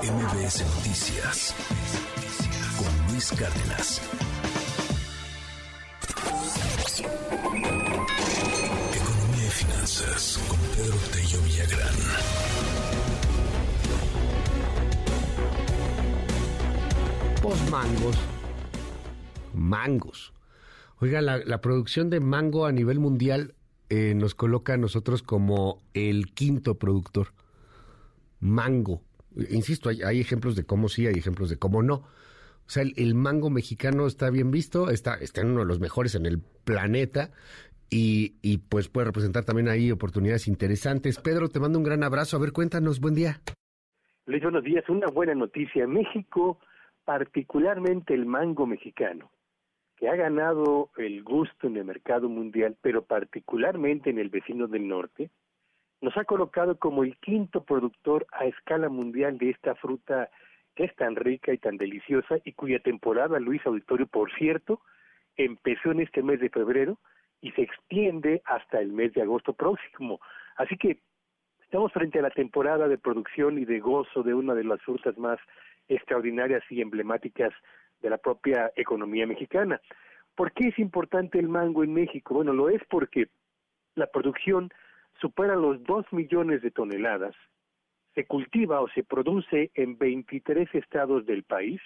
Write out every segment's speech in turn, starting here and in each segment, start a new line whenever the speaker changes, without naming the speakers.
MBS Noticias con Luis Cárdenas. Economía y finanzas con Pedro Tello Villagrán.
Pues mangos. Mangos. Oiga, la, producción de mango a nivel mundial eh, nos coloca a nosotros como el quinto productor. Mango. Insisto, hay, ejemplos de cómo sí, hay ejemplos de cómo no. O sea, el, mango mexicano está bien visto, está, está en uno de los mejores en el planeta y, y, pues puede representar también ahí oportunidades interesantes. Pedro, te mando un gran abrazo. A ver, cuéntanos, buen día.
Luis, buenos días. Una buena noticia. México, particularmente el mango mexicano, que ha ganado el gusto en el mercado mundial, pero particularmente en el vecino del norte, nos ha colocado como el quinto productor a escala mundial de esta fruta que es tan rica y tan deliciosa y cuya temporada, Luis Auditorio, por cierto, empezó en este mes de febrero y se extiende hasta el mes de agosto próximo. Así que estamos frente a la temporada de producción y de gozo de una de las frutas más extraordinarias y emblemáticas de la propia economía mexicana. ¿Por qué es importante el mango en México? Bueno, lo es porque la producción supera los 2 millones de toneladas, se cultiva o se produce en 23 estados del país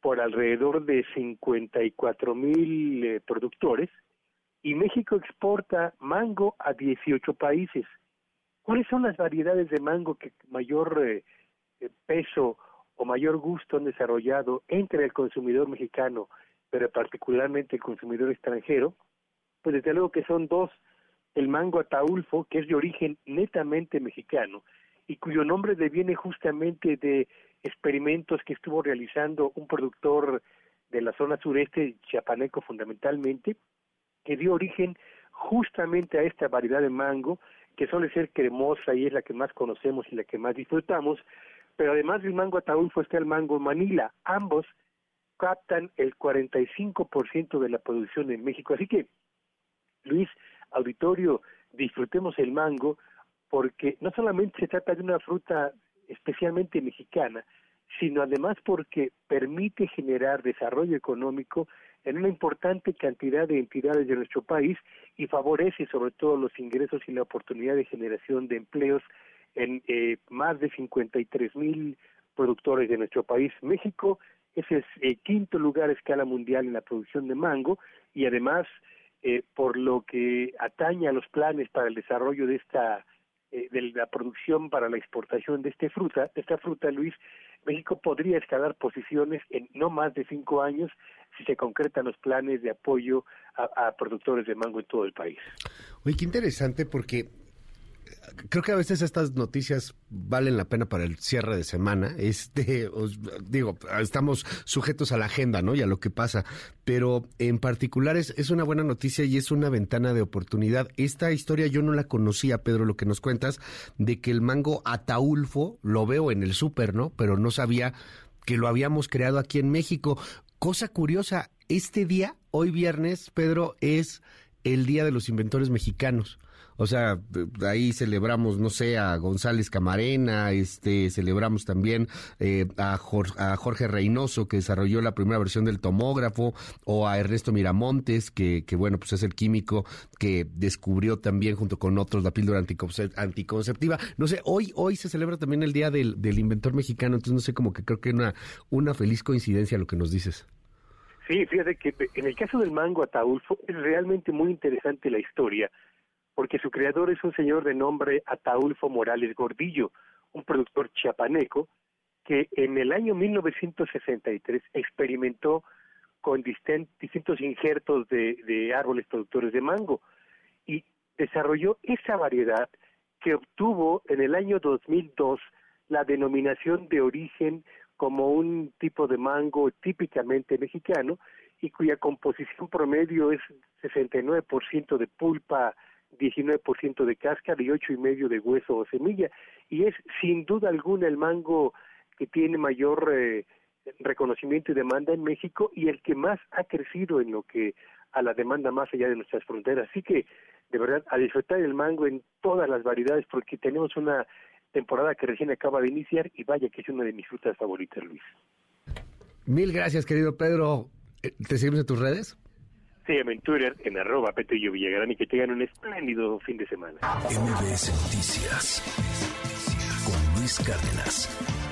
por alrededor de 54 mil eh, productores y México exporta mango a 18 países. ¿Cuáles son las variedades de mango que mayor eh, eh, peso o mayor gusto han desarrollado entre el consumidor mexicano, pero particularmente el consumidor extranjero? Pues desde luego que son dos el mango ataulfo, que es de origen netamente mexicano y cuyo nombre deviene justamente de experimentos que estuvo realizando un productor de la zona sureste, chiapaneco fundamentalmente, que dio origen justamente a esta variedad de mango, que suele ser cremosa y es la que más conocemos y la que más disfrutamos, pero además del mango ataulfo está el mango manila, ambos captan el 45% de la producción en México. Así que, Luis, auditorio, disfrutemos el mango, porque no solamente se trata de una fruta especialmente mexicana, sino además porque permite generar desarrollo económico en una importante cantidad de entidades de nuestro país y favorece sobre todo los ingresos y la oportunidad de generación de empleos en eh, más de 53 mil productores de nuestro país. México es el quinto lugar a escala mundial en la producción de mango y además eh, por lo que atañe a los planes para el desarrollo de esta eh, de la producción para la exportación de esta fruta, de esta fruta, Luis, México podría escalar posiciones en no más de cinco años si se concretan los planes de apoyo a, a productores de mango en todo el país.
Oye, qué interesante porque creo que a veces estas noticias valen la pena para el cierre de semana. Este, os, digo, estamos sujetos a la agenda, ¿no? Y a lo que pasa. Pero en particular es, es una buena noticia y es una ventana de oportunidad. Esta historia yo no la conocía, Pedro, lo que nos cuentas de que el mango ataulfo lo veo en el súper, ¿no? Pero no sabía que lo habíamos creado aquí en México. Cosa curiosa, este día, hoy viernes, Pedro, es el Día de los Inventores Mexicanos. O sea, ahí celebramos, no sé, a González Camarena, este, celebramos también eh, a, Jorge, a, Jorge, Reynoso, que desarrolló la primera versión del tomógrafo, o a Ernesto Miramontes, que, que bueno, pues es el químico que descubrió también junto con otros la píldora anticonceptiva. No sé, hoy, hoy se celebra también el Día del, del Inventor Mexicano, entonces no sé, como que creo que una, una feliz coincidencia lo que nos dices.
Sí, fíjate que en el caso del mango ataulfo es realmente muy interesante la historia, porque su creador es un señor de nombre Ataulfo Morales Gordillo, un productor chiapaneco que en el año 1963 experimentó con distintos injertos de, árboles productores de mango y desarrolló esa variedad que obtuvo en el año 2002 la denominación de origen como un tipo de mango típicamente mexicano y cuya composición promedio es 69% de pulpa 19% de cáscara y ocho y medio de hueso o semilla y es sin duda alguna el mango que tiene mayor eh, reconocimiento y demanda en México y el que más ha crecido en lo que a la demanda más allá de nuestras fronteras. Así que, de verdad, a disfrutar el mango en todas las variedades porque tenemos una temporada que recién acaba de iniciar y vaya que es una de mis frutas favoritas, Luis.
Mil gracias, querido Pedro. Eh, ¿Te seguimos en tus redes?
Sí, en Twitter, en arroba Petello Villagrán y que tengan un espléndido fin de semana.
MBS Noticias con Luis Cárdenas.